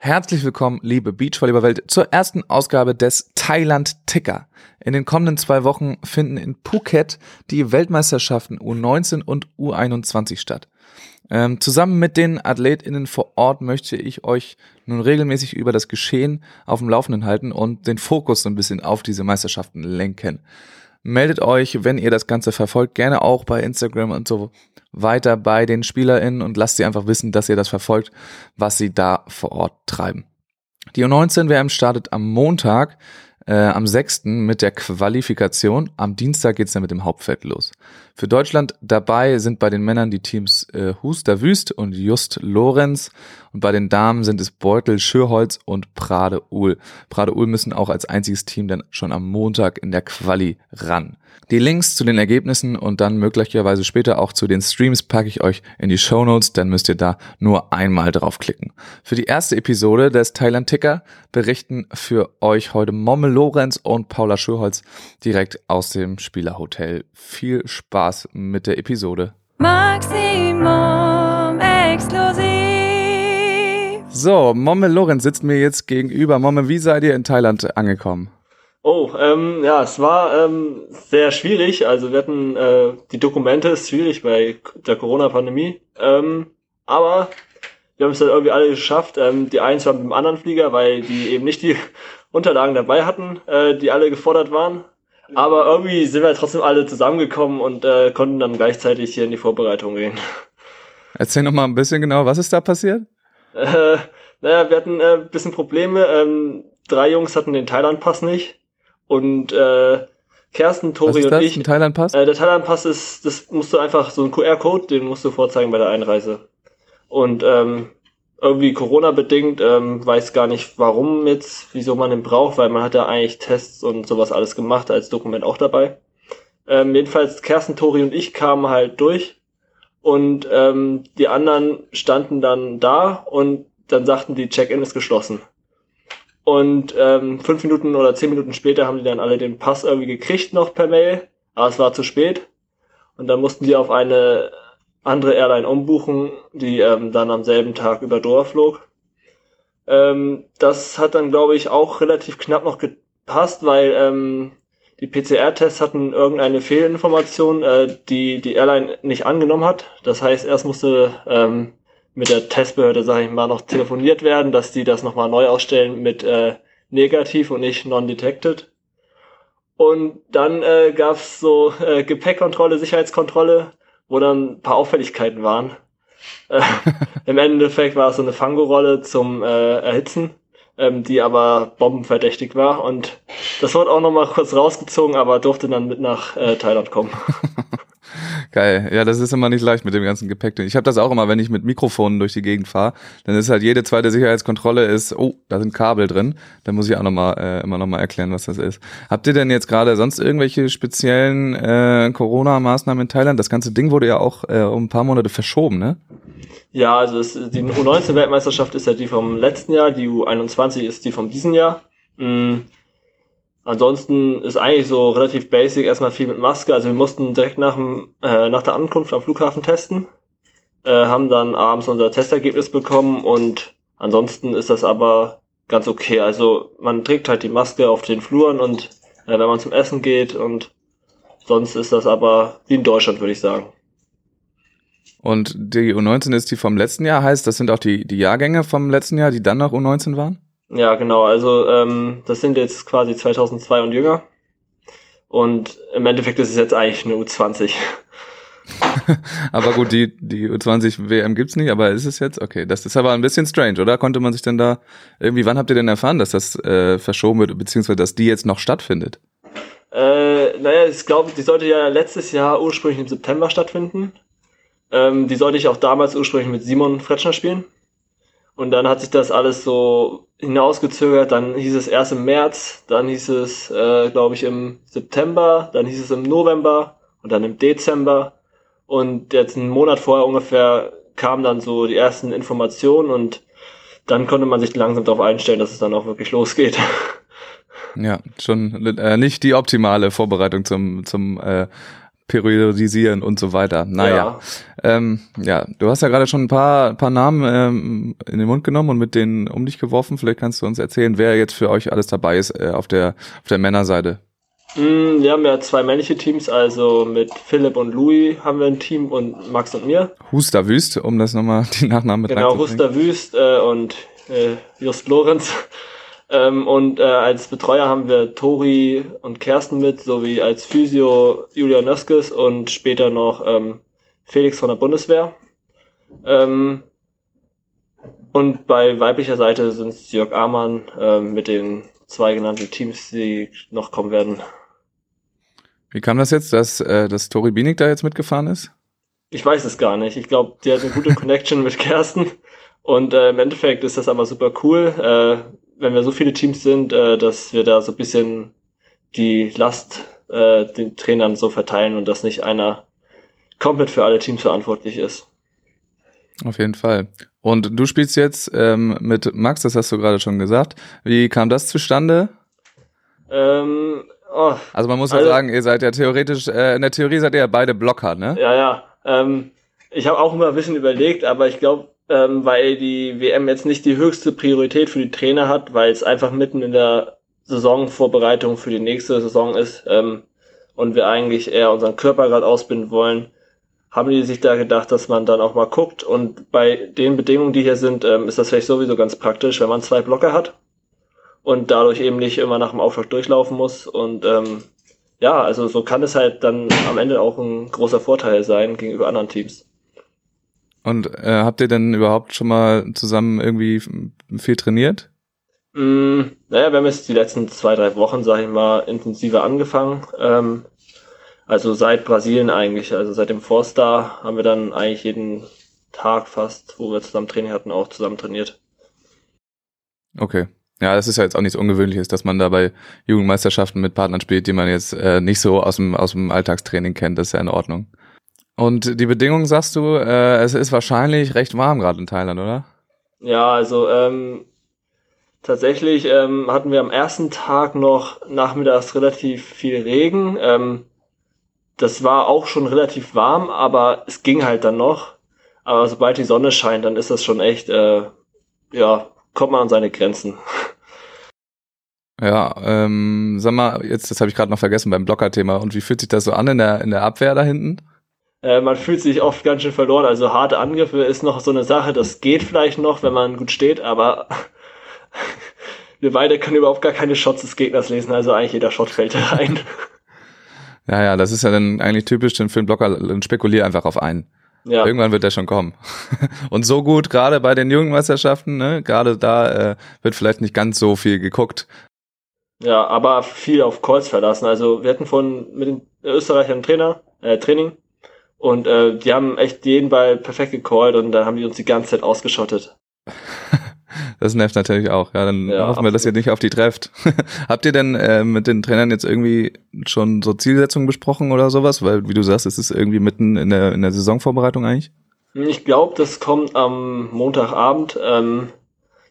Herzlich willkommen, liebe Beachvolleyball-Welt, zur ersten Ausgabe des Thailand Ticker. In den kommenden zwei Wochen finden in Phuket die Weltmeisterschaften U19 und U21 statt. Ähm, zusammen mit den AthletInnen vor Ort möchte ich euch nun regelmäßig über das Geschehen auf dem Laufenden halten und den Fokus so ein bisschen auf diese Meisterschaften lenken. Meldet euch, wenn ihr das Ganze verfolgt, gerne auch bei Instagram und so weiter bei den SpielerInnen und lasst sie einfach wissen, dass ihr das verfolgt, was sie da vor Ort treiben. Die U19-WM startet am Montag äh, am 6. mit der Qualifikation. Am Dienstag geht's dann mit dem Hauptfeld los. Für Deutschland dabei sind bei den Männern die Teams äh, Huster Wüst und Just Lorenz und bei den Damen sind es Beutel Schürholz und Prade Uhl. Prade Uhl müssen auch als einziges Team dann schon am Montag in der Quali ran. Die Links zu den Ergebnissen und dann möglicherweise später auch zu den Streams packe ich euch in die Show Notes, dann müsst ihr da nur einmal draufklicken. Für die erste Episode des Thailand Ticker berichten für euch heute Momme Lorenz und Paula Schürholz direkt aus dem Spielerhotel. Viel Spaß mit der Episode. Maximum exklusiv. So, Momme Lorenz sitzt mir jetzt gegenüber. Momme, wie seid ihr in Thailand angekommen? Oh, ähm, ja, es war ähm, sehr schwierig. Also wir hatten äh, die Dokumente ist schwierig bei der Corona-Pandemie. Ähm, aber wir haben es dann irgendwie alle geschafft. Ähm, die einen waren mit dem anderen Flieger, weil die eben nicht die Unterlagen dabei hatten, äh, die alle gefordert waren. Aber irgendwie sind wir trotzdem alle zusammengekommen und äh, konnten dann gleichzeitig hier in die Vorbereitung gehen. Erzähl noch mal ein bisschen genau, was ist da passiert? Äh, naja, wir hatten äh, ein bisschen Probleme. Ähm, drei Jungs hatten den Thailand-Pass nicht. Und äh, Kersten, Tori und ich. Thailand-Pass? Äh, der Thailand-Pass ist, das musst du einfach so ein QR-Code, den musst du vorzeigen bei der Einreise. Und ähm, irgendwie Corona-bedingt, ähm, weiß gar nicht warum jetzt, wieso man den braucht, weil man hat ja eigentlich Tests und sowas alles gemacht, als Dokument auch dabei. Ähm, jedenfalls Kersten, Tori und ich kamen halt durch und ähm, die anderen standen dann da und dann sagten die Check-in ist geschlossen. Und ähm, fünf Minuten oder zehn Minuten später haben die dann alle den Pass irgendwie gekriegt noch per Mail, aber es war zu spät. Und dann mussten die auf eine andere Airline umbuchen, die ähm, dann am selben Tag über Doha flog. Ähm, das hat dann, glaube ich, auch relativ knapp noch gepasst, weil ähm, die PCR-Tests hatten irgendeine Fehlinformation, äh, die die Airline nicht angenommen hat. Das heißt, erst musste ähm, mit der Testbehörde, sage ich mal, noch telefoniert werden, dass die das nochmal neu ausstellen mit äh, negativ und nicht non-detected. Und dann äh, gab es so äh, Gepäckkontrolle, Sicherheitskontrolle, wo dann ein paar Auffälligkeiten waren. Äh, Im Endeffekt war es so eine Fangorolle zum äh, Erhitzen, ähm, die aber bombenverdächtig war. Und das wurde auch nochmal kurz rausgezogen, aber durfte dann mit nach äh, Thailand kommen. Geil. Ja, das ist immer nicht leicht mit dem ganzen Gepäck. Ich habe das auch immer, wenn ich mit Mikrofonen durch die Gegend fahre, dann ist halt jede zweite Sicherheitskontrolle ist, oh, da sind Kabel drin. Dann muss ich auch nochmal äh, immer nochmal erklären, was das ist. Habt ihr denn jetzt gerade sonst irgendwelche speziellen äh, Corona-Maßnahmen in Thailand? Das ganze Ding wurde ja auch äh, um ein paar Monate verschoben, ne? Ja, also es, die U19-Weltmeisterschaft ist ja die vom letzten Jahr, die U21 ist die vom diesen Jahr. Mhm. Ansonsten ist eigentlich so relativ basic erstmal viel mit Maske. Also wir mussten direkt nach, dem, äh, nach der Ankunft am Flughafen testen, äh, haben dann abends unser Testergebnis bekommen und ansonsten ist das aber ganz okay. Also man trägt halt die Maske auf den Fluren und äh, wenn man zum Essen geht und sonst ist das aber wie in Deutschland, würde ich sagen. Und die U19 ist die vom letzten Jahr, heißt, das sind auch die, die Jahrgänge vom letzten Jahr, die dann nach U19 waren? Ja, genau. Also ähm, das sind jetzt quasi 2002 und jünger. Und im Endeffekt ist es jetzt eigentlich eine U20. aber gut, die, die U20 WM gibt's nicht, aber ist es jetzt? Okay, das ist aber ein bisschen strange, oder? Konnte man sich denn da irgendwie, wann habt ihr denn erfahren, dass das äh, verschoben wird, beziehungsweise dass die jetzt noch stattfindet? Äh, naja, ich glaube, die sollte ja letztes Jahr ursprünglich im September stattfinden. Ähm, die sollte ich auch damals ursprünglich mit Simon Fretschner spielen. Und dann hat sich das alles so hinausgezögert. Dann hieß es erst im März, dann hieß es, äh, glaube ich, im September, dann hieß es im November und dann im Dezember. Und jetzt einen Monat vorher ungefähr kamen dann so die ersten Informationen und dann konnte man sich langsam darauf einstellen, dass es dann auch wirklich losgeht. Ja, schon äh, nicht die optimale Vorbereitung zum, zum äh, periodisieren und so weiter. Naja. Ja. Ähm, ja, du hast ja gerade schon ein paar, paar Namen ähm, in den Mund genommen und mit denen um dich geworfen. Vielleicht kannst du uns erzählen, wer jetzt für euch alles dabei ist äh, auf der auf der Männerseite. Mm, wir haben ja zwei männliche Teams, also mit Philipp und Louis haben wir ein Team und Max und mir. Huster Wüst, um das nochmal die Nachnamen mit Genau, Huster Wüst äh, und äh, Just Lorenz. Ähm, und äh, als Betreuer haben wir Tori und Kersten mit, sowie als Physio Julia Nöskes und später noch ähm, Felix von der Bundeswehr. Ähm, und bei weiblicher Seite sind es Jörg Amann äh, mit den zwei genannten Teams, die noch kommen werden. Wie kam das jetzt, dass, äh, dass Tori Bienig da jetzt mitgefahren ist? Ich weiß es gar nicht. Ich glaube, die hat eine gute Connection mit Kersten. Und äh, im Endeffekt ist das aber super cool. Äh, wenn wir so viele Teams sind, äh, dass wir da so ein bisschen die Last äh, den Trainern so verteilen und dass nicht einer komplett für alle Teams verantwortlich ist. Auf jeden Fall. Und du spielst jetzt ähm, mit Max, das hast du gerade schon gesagt. Wie kam das zustande? Ähm, oh, also man muss ja also, sagen, ihr seid ja theoretisch, äh, in der Theorie seid ihr ja beide Blocker, ne? Ja, ja. Ähm, ich habe auch immer ein bisschen überlegt, aber ich glaube, ähm, weil die WM jetzt nicht die höchste Priorität für die Trainer hat, weil es einfach mitten in der Saisonvorbereitung für die nächste Saison ist ähm, und wir eigentlich eher unseren Körper gerade ausbinden wollen, haben die sich da gedacht, dass man dann auch mal guckt. Und bei den Bedingungen, die hier sind, ähm, ist das vielleicht sowieso ganz praktisch, wenn man zwei Blocker hat und dadurch eben nicht immer nach dem Aufschlag durchlaufen muss. Und ähm, ja, also so kann es halt dann am Ende auch ein großer Vorteil sein gegenüber anderen Teams. Und äh, habt ihr denn überhaupt schon mal zusammen irgendwie viel trainiert? Mm, naja, wir haben jetzt die letzten zwei, drei Wochen, sag ich mal, intensiver angefangen. Ähm, also seit Brasilien eigentlich, also seit dem Four-Star haben wir dann eigentlich jeden Tag fast, wo wir zusammen Training hatten, auch zusammen trainiert. Okay. Ja, das ist ja jetzt auch nichts Ungewöhnliches, dass man da bei Jugendmeisterschaften mit Partnern spielt, die man jetzt äh, nicht so aus dem, aus dem Alltagstraining kennt. Das ist ja in Ordnung. Und die Bedingungen, sagst du, äh, es ist wahrscheinlich recht warm gerade in Thailand, oder? Ja, also ähm, tatsächlich ähm, hatten wir am ersten Tag noch nachmittags relativ viel Regen. Ähm, das war auch schon relativ warm, aber es ging halt dann noch. Aber sobald die Sonne scheint, dann ist das schon echt, äh, ja, kommt man an seine Grenzen. Ja, ähm, sag mal, jetzt, das habe ich gerade noch vergessen beim Blocker-Thema. Und wie fühlt sich das so an in der, in der Abwehr da hinten? Äh, man fühlt sich oft ganz schön verloren. Also harte Angriffe ist noch so eine Sache, das geht vielleicht noch, wenn man gut steht, aber wir beide können überhaupt gar keine Shots des Gegners lesen, also eigentlich jeder Shot fällt rein. Ja, ja, das ist ja dann eigentlich typisch denn für einen Blocker, dann spekulier einfach auf einen. Ja. Irgendwann wird der schon kommen. Und so gut, gerade bei den Jugendmeisterschaften, ne, gerade da äh, wird vielleicht nicht ganz so viel geguckt. Ja, aber viel auf Calls verlassen. Also wir hatten von mit den Österreichern Trainer, äh, Training und äh, die haben echt jeden Ball perfekt gecallt und dann haben die uns die ganze Zeit ausgeschottet. das nervt natürlich auch. Ja, dann ja, hoffen wir, dass ihr nicht auf die trefft. Habt ihr denn äh, mit den Trainern jetzt irgendwie schon so Zielsetzungen besprochen oder sowas? Weil, wie du sagst, es ist irgendwie mitten in der, in der Saisonvorbereitung eigentlich. Ich glaube, das kommt am Montagabend. Ähm,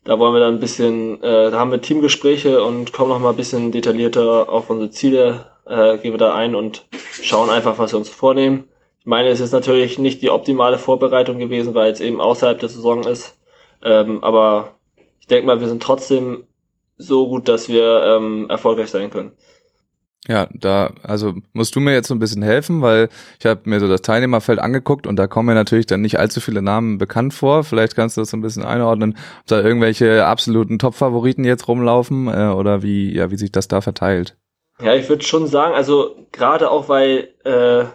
da wollen wir dann ein bisschen, äh, da haben wir Teamgespräche und kommen noch mal ein bisschen detaillierter auf unsere Ziele, äh, gehen wir da ein und schauen einfach, was wir uns vornehmen meine, es ist natürlich nicht die optimale Vorbereitung gewesen, weil es eben außerhalb der Saison ist. Ähm, aber ich denke mal, wir sind trotzdem so gut, dass wir ähm, erfolgreich sein können. Ja, da, also musst du mir jetzt so ein bisschen helfen, weil ich habe mir so das Teilnehmerfeld angeguckt und da kommen mir natürlich dann nicht allzu viele Namen bekannt vor. Vielleicht kannst du das so ein bisschen einordnen, ob da irgendwelche absoluten Top-Favoriten jetzt rumlaufen äh, oder wie, ja, wie sich das da verteilt. Ja, ich würde schon sagen, also gerade auch weil äh,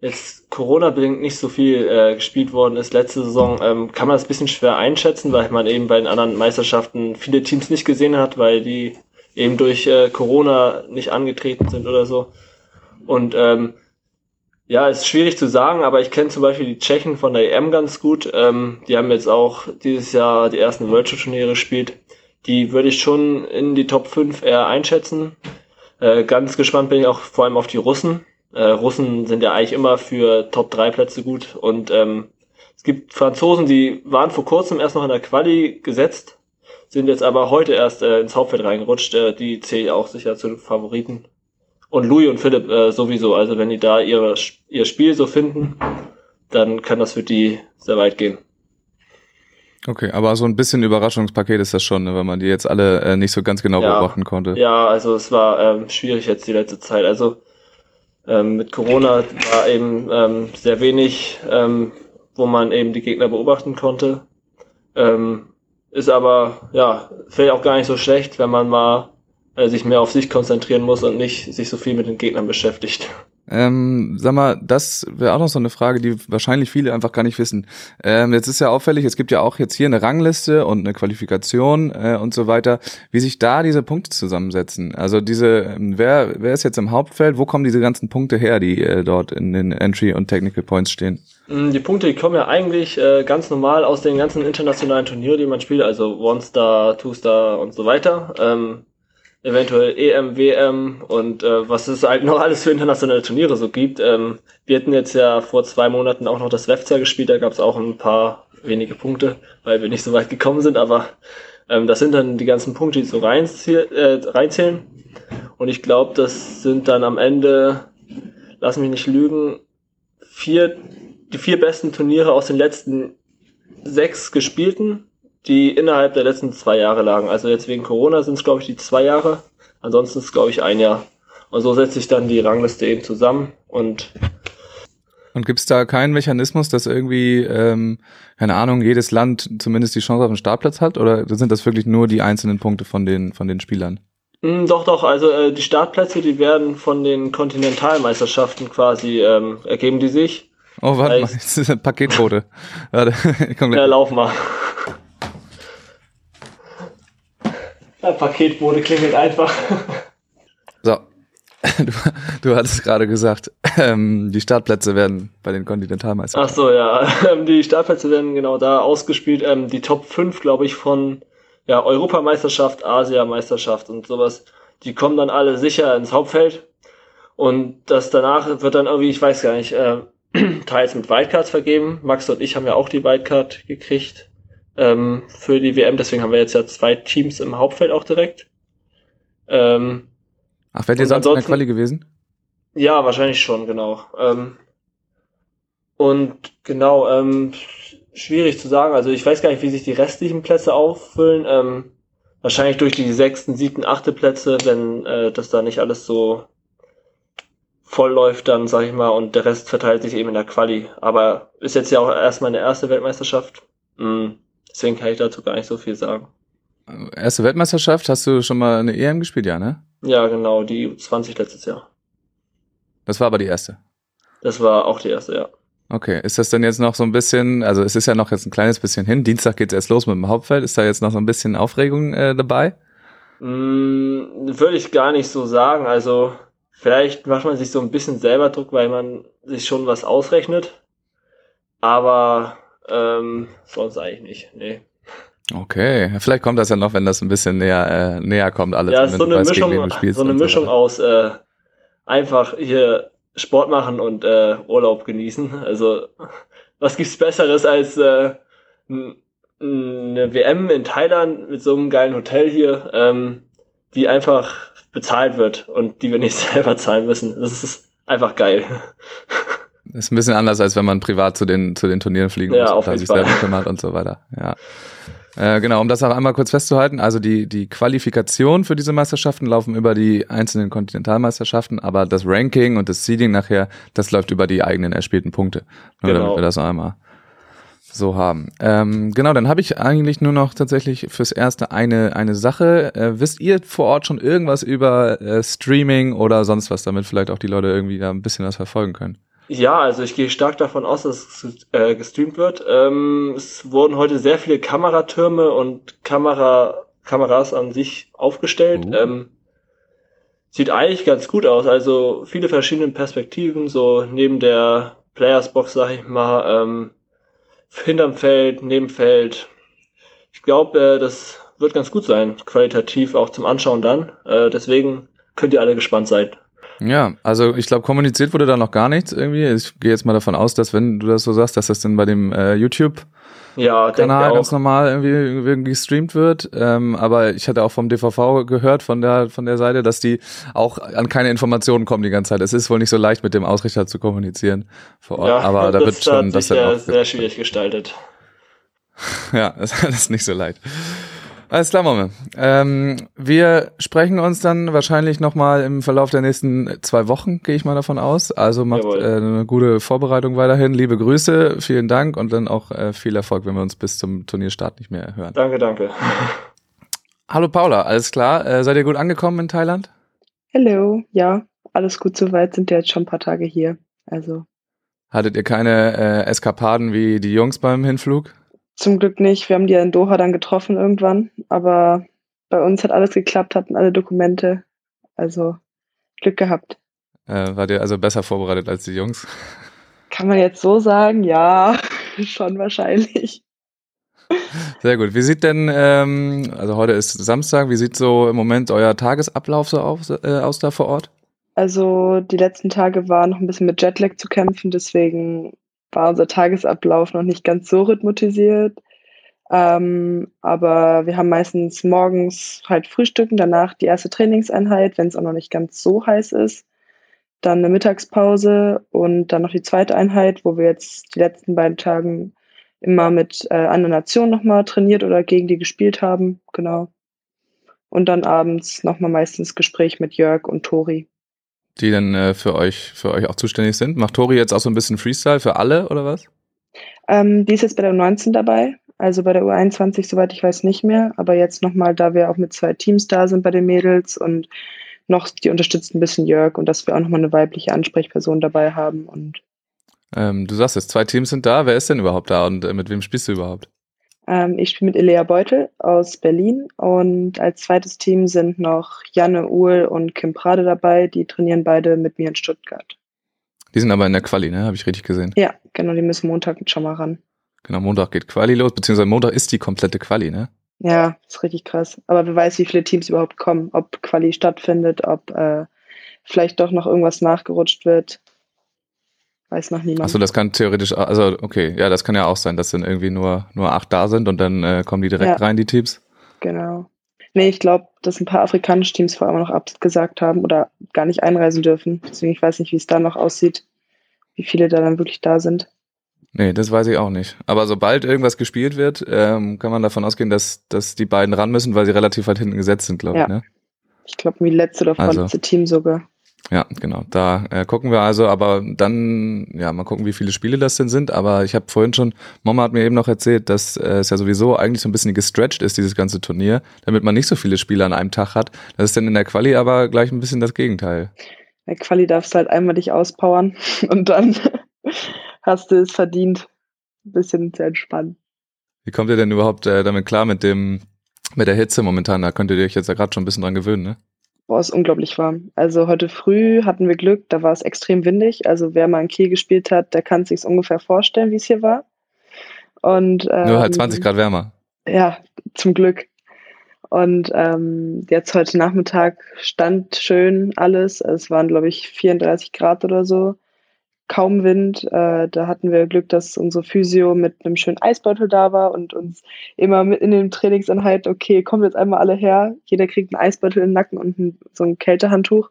jetzt Corona-bedingt nicht so viel äh, gespielt worden ist letzte Saison, ähm, kann man das ein bisschen schwer einschätzen, weil man eben bei den anderen Meisterschaften viele Teams nicht gesehen hat, weil die eben durch äh, Corona nicht angetreten sind oder so. Und ähm, ja, ist schwierig zu sagen, aber ich kenne zum Beispiel die Tschechen von der EM ganz gut. Ähm, die haben jetzt auch dieses Jahr die ersten World Tour Turniere gespielt. Die würde ich schon in die Top 5 eher einschätzen. Äh, ganz gespannt bin ich auch vor allem auf die Russen. Äh, Russen sind ja eigentlich immer für Top 3 Plätze gut und ähm, es gibt Franzosen, die waren vor kurzem erst noch in der Quali gesetzt, sind jetzt aber heute erst äh, ins Hauptfeld reingerutscht. Äh, die zähle ich auch sicher zu den Favoriten. Und Louis und Philipp äh, sowieso. Also wenn die da ihre, ihr Spiel so finden, dann kann das für die sehr weit gehen. Okay, aber so ein bisschen Überraschungspaket ist das schon, ne, weil man die jetzt alle äh, nicht so ganz genau ja, beobachten konnte. Ja, also es war ähm, schwierig jetzt die letzte Zeit. Also ähm, mit Corona war eben ähm, sehr wenig, ähm, wo man eben die Gegner beobachten konnte. Ähm, ist aber, ja, vielleicht auch gar nicht so schlecht, wenn man mal äh, sich mehr auf sich konzentrieren muss und nicht sich so viel mit den Gegnern beschäftigt. Ähm, sag mal, das wäre auch noch so eine Frage, die wahrscheinlich viele einfach gar nicht wissen. Ähm, jetzt ist ja auffällig, es gibt ja auch jetzt hier eine Rangliste und eine Qualifikation äh, und so weiter, wie sich da diese Punkte zusammensetzen. Also diese, ähm, wer, wer ist jetzt im Hauptfeld? Wo kommen diese ganzen Punkte her, die äh, dort in den Entry und Technical Points stehen? Mm, die Punkte, die kommen ja eigentlich äh, ganz normal aus den ganzen internationalen Turnieren, die man spielt, also One Star, Two Star und so weiter. Ähm, eventuell EM, WM und äh, was es halt noch alles für internationale Turniere so gibt. Ähm, wir hatten jetzt ja vor zwei Monaten auch noch das WEFZA gespielt, da gab es auch ein paar wenige Punkte, weil wir nicht so weit gekommen sind, aber ähm, das sind dann die ganzen Punkte, die so reinzähl äh, reinzählen. Und ich glaube, das sind dann am Ende, lass mich nicht lügen, vier, die vier besten Turniere aus den letzten sechs gespielten die innerhalb der letzten zwei Jahre lagen. Also jetzt wegen Corona sind es, glaube ich, die zwei Jahre. Ansonsten ist es, glaube ich, ein Jahr. Und so setzt sich dann die Rangliste eben zusammen und und gibt es da keinen Mechanismus, dass irgendwie, ähm, keine Ahnung, jedes Land zumindest die Chance auf einen Startplatz hat? Oder sind das wirklich nur die einzelnen Punkte von den, von den Spielern? Mm, doch, doch. Also äh, die Startplätze, die werden von den Kontinentalmeisterschaften quasi ähm, ergeben die sich. Oh, warte mal, jetzt ist ein Paketbote. warte, komm gleich. Ja, lauf mal. Paketbote klingelt einfach. So. Du, du hattest gerade gesagt, ähm, die Startplätze werden bei den Kontinentalmeistern. Ach so, ja. Die Startplätze werden genau da ausgespielt. Ähm, die Top 5, glaube ich, von ja, Europameisterschaft, Asiameisterschaft und sowas, die kommen dann alle sicher ins Hauptfeld. Und das danach wird dann irgendwie, ich weiß gar nicht, äh, teils mit Wildcards vergeben. Max und ich haben ja auch die Wildcard gekriegt ähm, für die WM. Deswegen haben wir jetzt ja zwei Teams im Hauptfeld auch direkt. Ähm, Ach, wärt ihr sonst in der Quali gewesen? Ja, wahrscheinlich schon, genau. Ähm, und genau, ähm, schwierig zu sagen. Also ich weiß gar nicht, wie sich die restlichen Plätze auffüllen. Ähm, wahrscheinlich durch die sechsten, siebten, achte Plätze, wenn äh, das da nicht alles so voll läuft, dann sag ich mal, und der Rest verteilt sich eben in der Quali. Aber ist jetzt ja auch erstmal eine erste Weltmeisterschaft. Mm, Deswegen kann ich dazu gar nicht so viel sagen. Erste Weltmeisterschaft, hast du schon mal eine EM gespielt, ja, ne? Ja, genau, die 20 letztes Jahr. Das war aber die erste. Das war auch die erste, ja. Okay, ist das denn jetzt noch so ein bisschen, also es ist ja noch jetzt ein kleines bisschen hin, Dienstag geht's erst los mit dem Hauptfeld, ist da jetzt noch so ein bisschen Aufregung äh, dabei? Mm, Würde ich gar nicht so sagen, also vielleicht macht man sich so ein bisschen selber Druck, weil man sich schon was ausrechnet, aber ähm, sonst eigentlich nicht, nee. Okay, vielleicht kommt das ja noch, wenn das ein bisschen näher, äh, näher kommt, alles. Ja, so eine Mischung, so eine Mischung so aus äh, einfach hier Sport machen und äh, Urlaub genießen. Also was gibt's Besseres als äh, eine WM in Thailand mit so einem geilen Hotel hier, ähm, die einfach bezahlt wird und die wir nicht selber zahlen müssen. Das ist einfach geil. Ist ein bisschen anders, als wenn man privat zu den, zu den Turnieren fliegen ja, muss und sich selber kümmert und so weiter. Ja. Äh, genau, um das auch einmal kurz festzuhalten, also die, die Qualifikation für diese Meisterschaften laufen über die einzelnen Kontinentalmeisterschaften, aber das Ranking und das Seeding nachher, das läuft über die eigenen erspielten Punkte. Nur genau. damit wir das einmal so haben. Ähm, genau, dann habe ich eigentlich nur noch tatsächlich fürs Erste eine, eine Sache. Äh, wisst ihr vor Ort schon irgendwas über äh, Streaming oder sonst was, damit vielleicht auch die Leute irgendwie da ein bisschen was verfolgen können? Ja, also ich gehe stark davon aus, dass es äh, gestreamt wird. Ähm, es wurden heute sehr viele Kameratürme und Kamera, Kameras an sich aufgestellt. Uh. Ähm, sieht eigentlich ganz gut aus. Also viele verschiedene Perspektiven, so neben der Playersbox, sag ich mal, ähm, hinterm Feld, neben Feld. Ich glaube, äh, das wird ganz gut sein, qualitativ auch zum Anschauen dann. Äh, deswegen könnt ihr alle gespannt sein. Ja, also ich glaube, kommuniziert wurde da noch gar nichts irgendwie. Ich gehe jetzt mal davon aus, dass wenn du das so sagst, dass das dann bei dem äh, YouTube ja, Kanal ganz normal irgendwie, irgendwie gestreamt wird. Ähm, aber ich hatte auch vom DVV gehört von der von der Seite, dass die auch an keine Informationen kommen die ganze Zeit. Es ist wohl nicht so leicht mit dem Ausrichter zu kommunizieren vor Ort. Ja, aber da wird schon das dann auch sehr schwierig gestaltet. ja, das ist nicht so leicht. Alles klar, Momme. Ähm, wir sprechen uns dann wahrscheinlich nochmal im Verlauf der nächsten zwei Wochen, gehe ich mal davon aus. Also macht äh, eine gute Vorbereitung weiterhin. Liebe Grüße, vielen Dank und dann auch äh, viel Erfolg, wenn wir uns bis zum Turnierstart nicht mehr hören. Danke, danke. Hallo Paula, alles klar? Äh, seid ihr gut angekommen in Thailand? Hallo, ja, alles gut soweit, sind ja jetzt schon ein paar Tage hier. Also. Hattet ihr keine äh, Eskapaden wie die Jungs beim Hinflug? Zum Glück nicht. Wir haben die ja in Doha dann getroffen irgendwann, aber bei uns hat alles geklappt, hatten alle Dokumente. Also Glück gehabt. Äh, wart ihr also besser vorbereitet als die Jungs? Kann man jetzt so sagen? Ja, schon wahrscheinlich. Sehr gut. Wie sieht denn, ähm, also heute ist Samstag, wie sieht so im Moment euer Tagesablauf so aus, äh, aus da vor Ort? Also die letzten Tage waren noch ein bisschen mit Jetlag zu kämpfen, deswegen war unser Tagesablauf noch nicht ganz so rhythmisiert. Ähm, aber wir haben meistens morgens halt Frühstücken, danach die erste Trainingseinheit, wenn es auch noch nicht ganz so heiß ist. Dann eine Mittagspause und dann noch die zweite Einheit, wo wir jetzt die letzten beiden Tagen immer mit äh, anderen Nationen nochmal trainiert oder gegen die gespielt haben. Genau. Und dann abends nochmal meistens Gespräch mit Jörg und Tori die dann äh, für euch für euch auch zuständig sind. Macht Tori jetzt auch so ein bisschen Freestyle für alle oder was? Ähm, die ist jetzt bei der U19 dabei, also bei der U21 soweit ich weiß nicht mehr, aber jetzt nochmal, da wir auch mit zwei Teams da sind bei den Mädels und noch die unterstützt ein bisschen Jörg und dass wir auch nochmal eine weibliche Ansprechperson dabei haben und ähm, du sagst jetzt, zwei Teams sind da. Wer ist denn überhaupt da und äh, mit wem spielst du überhaupt? Ähm, ich spiele mit Elea Beutel aus Berlin und als zweites Team sind noch Janne Uhl und Kim Prade dabei. Die trainieren beide mit mir in Stuttgart. Die sind aber in der Quali, ne? Habe ich richtig gesehen. Ja, genau, die müssen Montag schon mal ran. Genau, Montag geht Quali los, beziehungsweise Montag ist die komplette Quali, ne? Ja, ist richtig krass. Aber wer weiß, wie viele Teams überhaupt kommen, ob Quali stattfindet, ob äh, vielleicht doch noch irgendwas nachgerutscht wird. Weiß noch niemand. Achso, das kann theoretisch, also okay, ja, das kann ja auch sein, dass dann irgendwie nur, nur acht da sind und dann äh, kommen die direkt ja. rein, die Teams. Genau. Nee, ich glaube, dass ein paar afrikanische Teams vor allem noch abgesagt haben oder gar nicht einreisen dürfen. Deswegen, ich weiß nicht, wie es da noch aussieht, wie viele da dann wirklich da sind. Nee, das weiß ich auch nicht. Aber sobald irgendwas gespielt wird, ähm, kann man davon ausgehen, dass, dass die beiden ran müssen, weil sie relativ weit hinten gesetzt sind, glaube ja. ich. Ne? Ich glaube, wie letzte oder vorletzte also. Team sogar. Ja, genau. Da äh, gucken wir also, aber dann, ja, mal gucken, wie viele Spiele das denn sind. Aber ich habe vorhin schon, Mama hat mir eben noch erzählt, dass äh, es ja sowieso eigentlich so ein bisschen gestretched ist, dieses ganze Turnier, damit man nicht so viele Spiele an einem Tag hat. Das ist dann in der Quali aber gleich ein bisschen das Gegenteil. In der Quali darfst du halt einmal dich auspowern und dann hast du es verdient, ein bisschen zu entspannen. Wie kommt ihr denn überhaupt äh, damit klar mit dem, mit der Hitze momentan? Da könnt ihr euch jetzt ja gerade schon ein bisschen dran gewöhnen, ne? Boah, ist unglaublich warm. Also heute früh hatten wir Glück, da war es extrem windig. Also wer mal in Kiel gespielt hat, der kann sich ungefähr vorstellen, wie es hier war. Und, ähm, Nur halt 20 Grad wärmer. Ja, zum Glück. Und ähm, jetzt heute Nachmittag stand schön alles. Es waren, glaube ich, 34 Grad oder so kaum Wind. Äh, da hatten wir Glück, dass unsere Physio mit einem schönen Eisbeutel da war und uns immer mit in den Trainingseinheit, okay, kommt jetzt einmal alle her, jeder kriegt einen Eisbeutel im Nacken und so ein Kältehandtuch.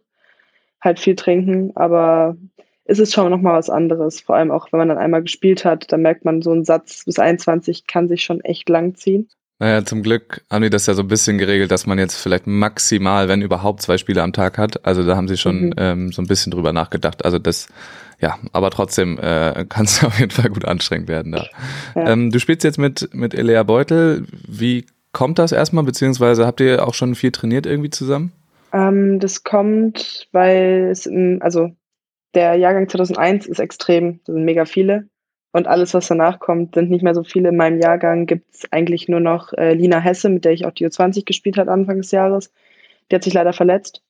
Halt viel trinken, aber ist es schon nochmal was anderes. Vor allem auch, wenn man dann einmal gespielt hat, dann merkt man, so ein Satz bis 21 kann sich schon echt lang ziehen. Naja, zum Glück haben die das ja so ein bisschen geregelt, dass man jetzt vielleicht maximal, wenn überhaupt, zwei Spiele am Tag hat. Also da haben sie schon mhm. ähm, so ein bisschen drüber nachgedacht. Also das, ja, aber trotzdem äh, kann es auf jeden Fall gut anstrengend werden da. Ja. Ähm, du spielst jetzt mit, mit Elea Beutel. Wie kommt das erstmal, beziehungsweise habt ihr auch schon viel trainiert irgendwie zusammen? Ähm, das kommt, weil es, also der Jahrgang 2001 ist extrem, da sind mega viele. Und alles, was danach kommt, sind nicht mehr so viele. In meinem Jahrgang gibt es eigentlich nur noch äh, Lina Hesse, mit der ich auch die U20 gespielt habe Anfang des Jahres. Die hat sich leider verletzt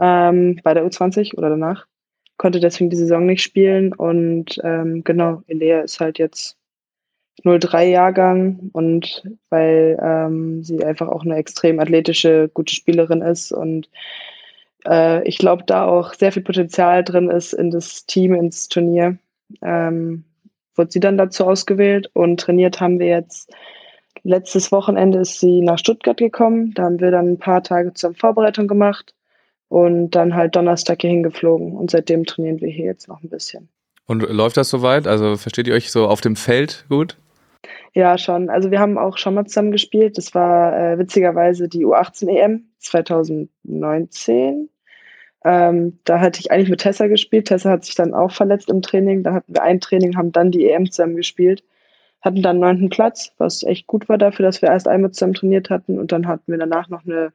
ähm, bei der U20 oder danach. Konnte deswegen die Saison nicht spielen. Und ähm, genau, Elea ist halt jetzt 03-Jahrgang und weil ähm, sie einfach auch eine extrem athletische, gute Spielerin ist und äh, ich glaube, da auch sehr viel Potenzial drin ist in das Team, ins Turnier. Ähm, wurde sie dann dazu ausgewählt und trainiert haben wir jetzt. Letztes Wochenende ist sie nach Stuttgart gekommen. Da haben wir dann ein paar Tage zur Vorbereitung gemacht und dann halt Donnerstag hier hingeflogen. Und seitdem trainieren wir hier jetzt noch ein bisschen. Und läuft das soweit? Also versteht ihr euch so auf dem Feld gut? Ja, schon. Also wir haben auch schon mal zusammen gespielt. Das war äh, witzigerweise die U18 EM 2019. Ähm, da hatte ich eigentlich mit Tessa gespielt. Tessa hat sich dann auch verletzt im Training. Da hatten wir ein Training, haben dann die EM zusammen gespielt. Hatten dann neunten Platz, was echt gut war dafür, dass wir erst einmal zusammen trainiert hatten. Und dann hatten wir danach noch eine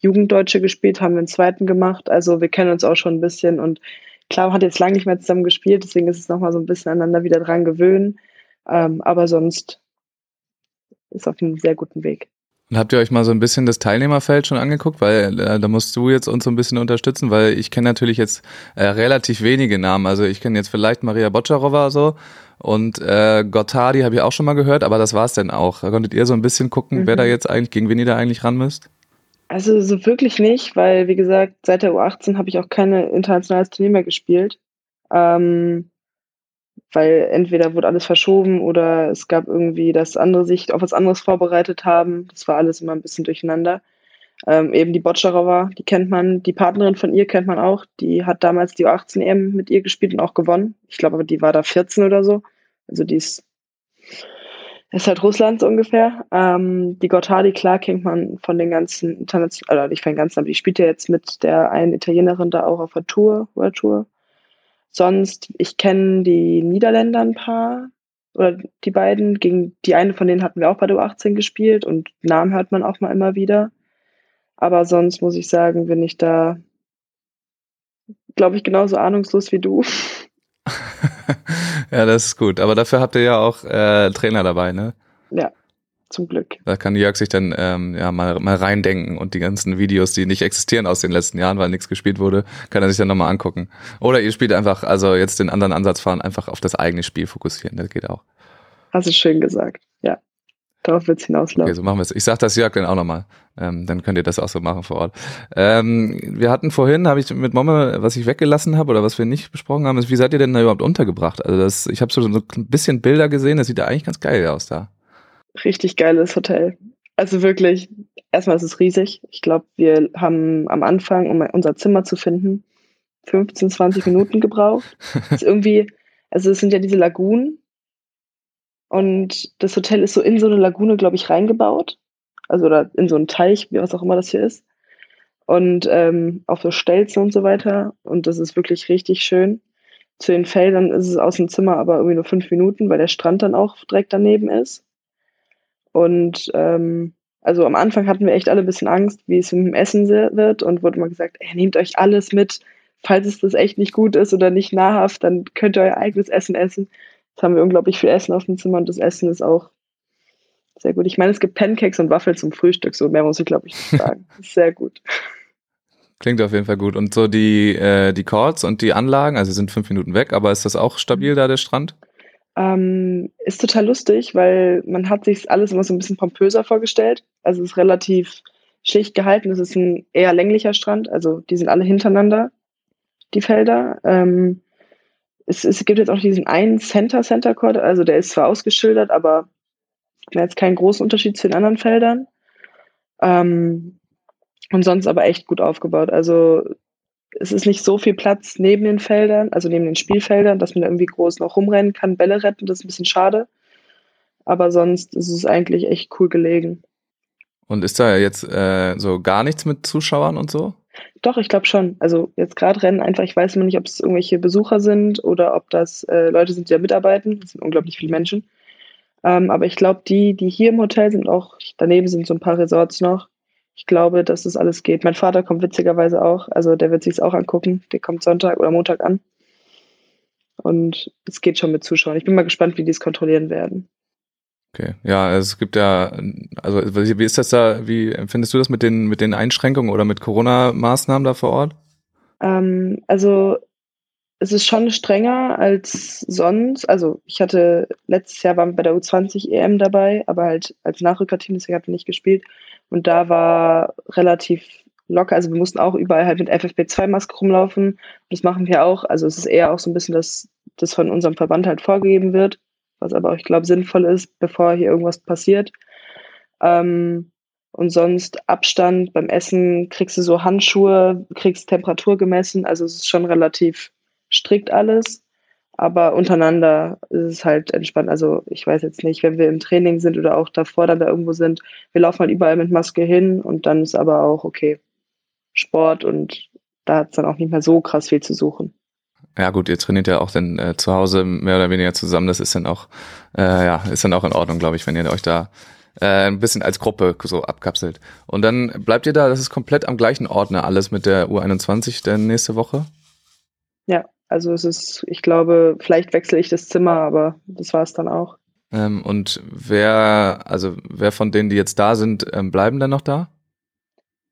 Jugenddeutsche gespielt, haben wir einen zweiten gemacht. Also wir kennen uns auch schon ein bisschen. Und klar, hat jetzt lange nicht mehr zusammen gespielt. Deswegen ist es nochmal so ein bisschen aneinander wieder dran gewöhnen. Ähm, aber sonst ist auf einem sehr guten Weg. Und habt ihr euch mal so ein bisschen das Teilnehmerfeld schon angeguckt? Weil äh, da musst du jetzt uns so ein bisschen unterstützen, weil ich kenne natürlich jetzt äh, relativ wenige Namen. Also ich kenne jetzt vielleicht Maria Bocciarova so und äh, Gottardi habe ich auch schon mal gehört, aber das war es denn auch. Konntet ihr so ein bisschen gucken, mhm. wer da jetzt eigentlich, gegen wen ihr da eigentlich ran müsst? Also so wirklich nicht, weil wie gesagt, seit der U18 habe ich auch keine internationales Turnier mehr gespielt. Ähm, weil entweder wurde alles verschoben oder es gab irgendwie, dass andere sich auf was anderes vorbereitet haben. Das war alles immer ein bisschen durcheinander. Ähm, eben die Botscherowa, die kennt man, die Partnerin von ihr kennt man auch. Die hat damals die U18 EM mit ihr gespielt und auch gewonnen. Ich glaube aber, die war da 14 oder so. Also die ist, ist halt Russland so ungefähr. Ähm, die Gottardi, klar, kennt man von den ganzen internationalen, oder nicht von den ganzen, aber die spielt ja jetzt mit der einen Italienerin da auch auf der Tour, World Tour. Sonst, ich kenne die Niederländer ein paar oder die beiden. Gegen die eine von denen hatten wir auch bei der U18 gespielt und Namen hört man auch mal immer wieder. Aber sonst muss ich sagen, bin ich da, glaube ich, genauso ahnungslos wie du. ja, das ist gut. Aber dafür habt ihr ja auch äh, Trainer dabei, ne? Ja, zum Glück. Da kann Jörg sich dann ähm, ja mal, mal reindenken und die ganzen Videos, die nicht existieren aus den letzten Jahren, weil nichts gespielt wurde, kann er sich dann nochmal angucken. Oder ihr spielt einfach, also jetzt den anderen Ansatz fahren, einfach auf das eigene Spiel fokussieren. Das geht auch. Hast du schön gesagt, ja. Darauf wird es hinauslaufen. Okay, so machen wir es. Ich sag das Jörg dann auch nochmal. Ähm, dann könnt ihr das auch so machen vor Ort. Ähm, wir hatten vorhin, habe ich mit Momme, was ich weggelassen habe oder was wir nicht besprochen haben, ist, wie seid ihr denn da überhaupt untergebracht? Also das, ich habe so, so ein bisschen Bilder gesehen, das sieht ja eigentlich ganz geil aus da richtig geiles Hotel. Also wirklich, erstmal ist es riesig. Ich glaube, wir haben am Anfang, um unser Zimmer zu finden, 15, 20 Minuten gebraucht. Ist irgendwie, also es sind ja diese Lagunen und das Hotel ist so in so eine Lagune, glaube ich, reingebaut. Also oder in so einen Teich, wie was auch immer das hier ist. Und ähm, auf so Stelzen und so weiter. Und das ist wirklich richtig schön. Zu den Feldern ist es aus dem Zimmer aber irgendwie nur fünf Minuten, weil der Strand dann auch direkt daneben ist. Und ähm, also am Anfang hatten wir echt alle ein bisschen Angst, wie es mit dem Essen wird und wurde mal gesagt, ey, nehmt euch alles mit, falls es das echt nicht gut ist oder nicht nahrhaft, dann könnt ihr euer eigenes Essen essen. Jetzt haben wir unglaublich viel Essen auf dem Zimmer und das Essen ist auch sehr gut. Ich meine, es gibt Pancakes und Waffeln zum Frühstück, so mehr muss ich glaube ich nicht sagen. sehr gut. Klingt auf jeden Fall gut. Und so die, äh, die Chords und die Anlagen, also sind fünf Minuten weg, aber ist das auch stabil da, der Strand? Ähm, ist total lustig, weil man hat sich alles immer so ein bisschen pompöser vorgestellt. Also es ist relativ schlicht gehalten. Es ist ein eher länglicher Strand. Also die sind alle hintereinander, die Felder. Ähm, es, es, gibt jetzt auch diesen einen Center Center Court. Also der ist zwar ausgeschildert, aber jetzt keinen großen Unterschied zu den anderen Feldern. Ähm, und sonst aber echt gut aufgebaut. Also es ist nicht so viel Platz neben den Feldern, also neben den Spielfeldern, dass man da irgendwie groß noch rumrennen kann, Bälle retten, das ist ein bisschen schade. Aber sonst ist es eigentlich echt cool gelegen. Und ist da jetzt äh, so gar nichts mit Zuschauern und so? Doch, ich glaube schon. Also jetzt gerade Rennen einfach, ich weiß immer nicht, ob es irgendwelche Besucher sind oder ob das äh, Leute sind, die da mitarbeiten. Das sind unglaublich viele Menschen. Ähm, aber ich glaube, die, die hier im Hotel sind, auch daneben sind so ein paar Resorts noch, ich glaube, dass es alles geht. Mein Vater kommt witzigerweise auch, also der wird sich es auch angucken. Der kommt Sonntag oder Montag an. Und es geht schon mit Zuschauern. Ich bin mal gespannt, wie die es kontrollieren werden. Okay, ja, es gibt ja, also wie ist das da, wie empfindest du das mit den, mit den Einschränkungen oder mit Corona-Maßnahmen da vor Ort? Ähm, also es ist schon strenger als sonst. Also ich hatte letztes Jahr war bei der U20 EM dabei, aber halt als Nachrückerteam, deswegen hat er nicht gespielt. Und da war relativ locker. Also wir mussten auch überall halt mit FFP2-Maske rumlaufen. Das machen wir auch. Also es ist eher auch so ein bisschen, dass das von unserem Verband halt vorgegeben wird, was aber auch, ich glaube, sinnvoll ist, bevor hier irgendwas passiert. Ähm, und sonst Abstand beim Essen kriegst du so Handschuhe, kriegst Temperatur gemessen. Also es ist schon relativ strikt alles. Aber untereinander ist es halt entspannt. Also ich weiß jetzt nicht, wenn wir im Training sind oder auch davor dann da irgendwo sind, wir laufen halt überall mit Maske hin und dann ist aber auch okay. Sport und da hat es dann auch nicht mehr so krass viel zu suchen. Ja gut, ihr trainiert ja auch dann äh, zu Hause mehr oder weniger zusammen. Das ist dann auch, äh, ja, ist dann auch in Ordnung, glaube ich, wenn ihr euch da äh, ein bisschen als Gruppe so abkapselt. Und dann bleibt ihr da, das ist komplett am gleichen Ort, ne, alles mit der U21 dann nächste Woche? Ja, also es ist, ich glaube, vielleicht wechsle ich das Zimmer, aber das war es dann auch. Ähm, und wer, also wer von denen, die jetzt da sind, ähm, bleiben dann noch da?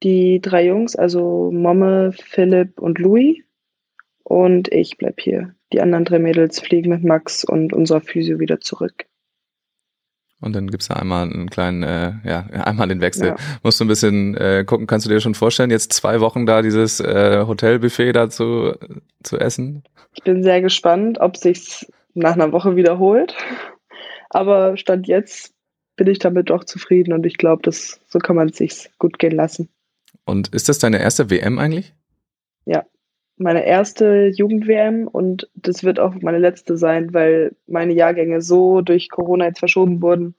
Die drei Jungs, also Momme, Philipp und Louis. Und ich bleib hier. Die anderen drei Mädels fliegen mit Max und unserer Physio wieder zurück. Und dann gibt's da einmal einen kleinen, äh, ja, einmal den Wechsel. Ja. Musst du ein bisschen äh, gucken, kannst du dir schon vorstellen, jetzt zwei Wochen da dieses äh, Hotelbuffet da zu, zu essen? Ich bin sehr gespannt, ob sich's nach einer Woche wiederholt. Aber Stand jetzt bin ich damit doch zufrieden und ich glaube, so kann man es sich gut gehen lassen. Und ist das deine erste WM eigentlich? Ja, meine erste Jugend-WM und das wird auch meine letzte sein, weil meine Jahrgänge so durch Corona jetzt verschoben wurden,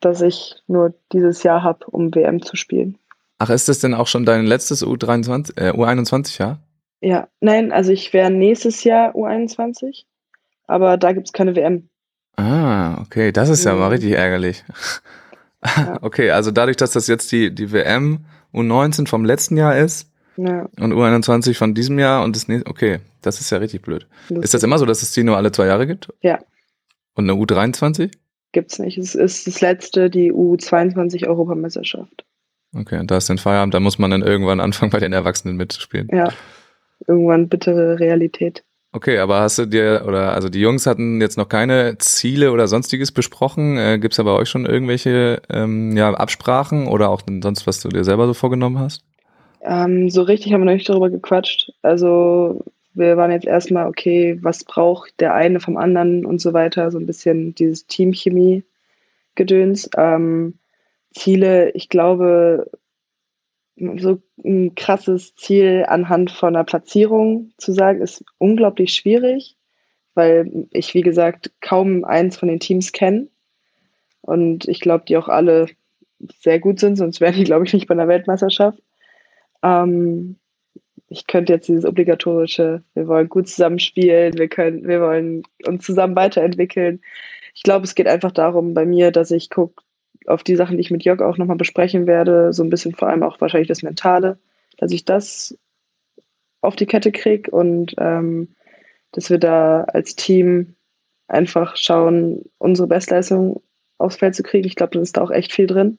dass ich nur dieses Jahr habe, um WM zu spielen. Ach, ist das denn auch schon dein letztes U23, äh, U21-Jahr? Ja, nein, also ich wäre nächstes Jahr U21, aber da gibt es keine WM. Ah, okay, das ist ja mhm. mal richtig ärgerlich. Ja. okay, also dadurch, dass das jetzt die, die WM U19 vom letzten Jahr ist, ja. Und U21 von diesem Jahr und das nächste. Okay, das ist ja richtig blöd. Lustig. Ist das immer so, dass es die nur alle zwei Jahre gibt? Ja. Und eine U23? Gibt's nicht. Es ist das letzte, die U22 Europameisterschaft. Okay, und da ist dann Feierabend, da muss man dann irgendwann anfangen, bei den Erwachsenen mitzuspielen. Ja. Irgendwann bittere Realität. Okay, aber hast du dir, oder also die Jungs hatten jetzt noch keine Ziele oder sonstiges besprochen. Äh, Gibt es da bei euch schon irgendwelche ähm, ja, Absprachen oder auch sonst, was du dir selber so vorgenommen hast? Ähm, so richtig haben wir noch nicht darüber gequatscht. Also wir waren jetzt erstmal, okay, was braucht der eine vom anderen und so weiter, so ein bisschen dieses Teamchemie-Gedöns. Ähm, Ziele, ich glaube, so ein krasses Ziel anhand von einer Platzierung zu sagen, ist unglaublich schwierig, weil ich, wie gesagt, kaum eins von den Teams kenne. Und ich glaube, die auch alle sehr gut sind, sonst wären die, glaube ich, nicht bei einer Weltmeisterschaft. Ähm, ich könnte jetzt dieses obligatorische, wir wollen gut zusammenspielen, wir können, wir wollen uns zusammen weiterentwickeln. Ich glaube, es geht einfach darum bei mir, dass ich gucke auf die Sachen, die ich mit Jörg auch nochmal besprechen werde, so ein bisschen vor allem auch wahrscheinlich das Mentale, dass ich das auf die Kette kriege und ähm, dass wir da als Team einfach schauen, unsere Bestleistung aufs Feld zu kriegen. Ich glaube, dann ist da auch echt viel drin,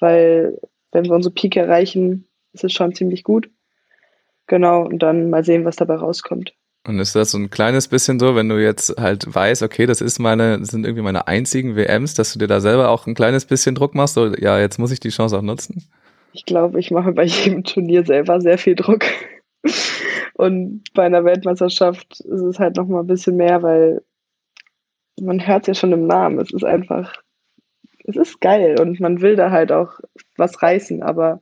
weil wenn wir unsere Peak erreichen, ist es schon ziemlich gut. Genau, und dann mal sehen, was dabei rauskommt. Und ist das so ein kleines bisschen so, wenn du jetzt halt weißt, okay, das ist meine, das sind irgendwie meine einzigen WMs, dass du dir da selber auch ein kleines bisschen Druck machst, so, ja, jetzt muss ich die Chance auch nutzen? Ich glaube, ich mache bei jedem Turnier selber sehr viel Druck. Und bei einer Weltmeisterschaft ist es halt noch mal ein bisschen mehr, weil man hört es ja schon im Namen. Es ist einfach, es ist geil und man will da halt auch was reißen, aber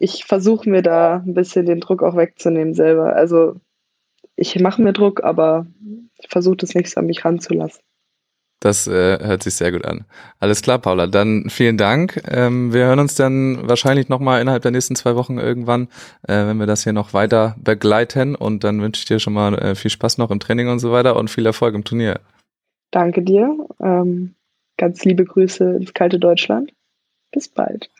ich versuche mir da ein bisschen den Druck auch wegzunehmen selber. Also ich mache mir Druck, aber ich versuche das nicht so an mich ranzulassen. Das äh, hört sich sehr gut an. Alles klar, Paula. Dann vielen Dank. Ähm, wir hören uns dann wahrscheinlich nochmal innerhalb der nächsten zwei Wochen irgendwann, äh, wenn wir das hier noch weiter begleiten. Und dann wünsche ich dir schon mal äh, viel Spaß noch im Training und so weiter und viel Erfolg im Turnier. Danke dir. Ähm, ganz liebe Grüße ins kalte Deutschland. Bis bald.